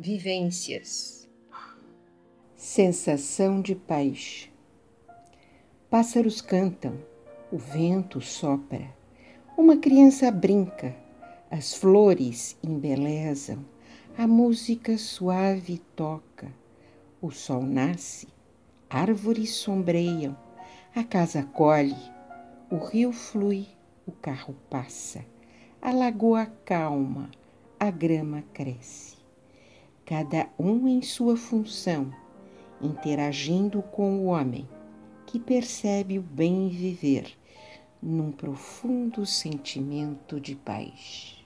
Vivências. Sensação de paz. Pássaros cantam, o vento sopra, uma criança brinca, as flores embelezam, a música suave toca, o sol nasce, árvores sombreiam, a casa colhe, o rio flui, o carro passa, a lagoa calma, a grama cresce cada um em sua função, interagindo com o homem, que percebe o bem viver num profundo sentimento de paz.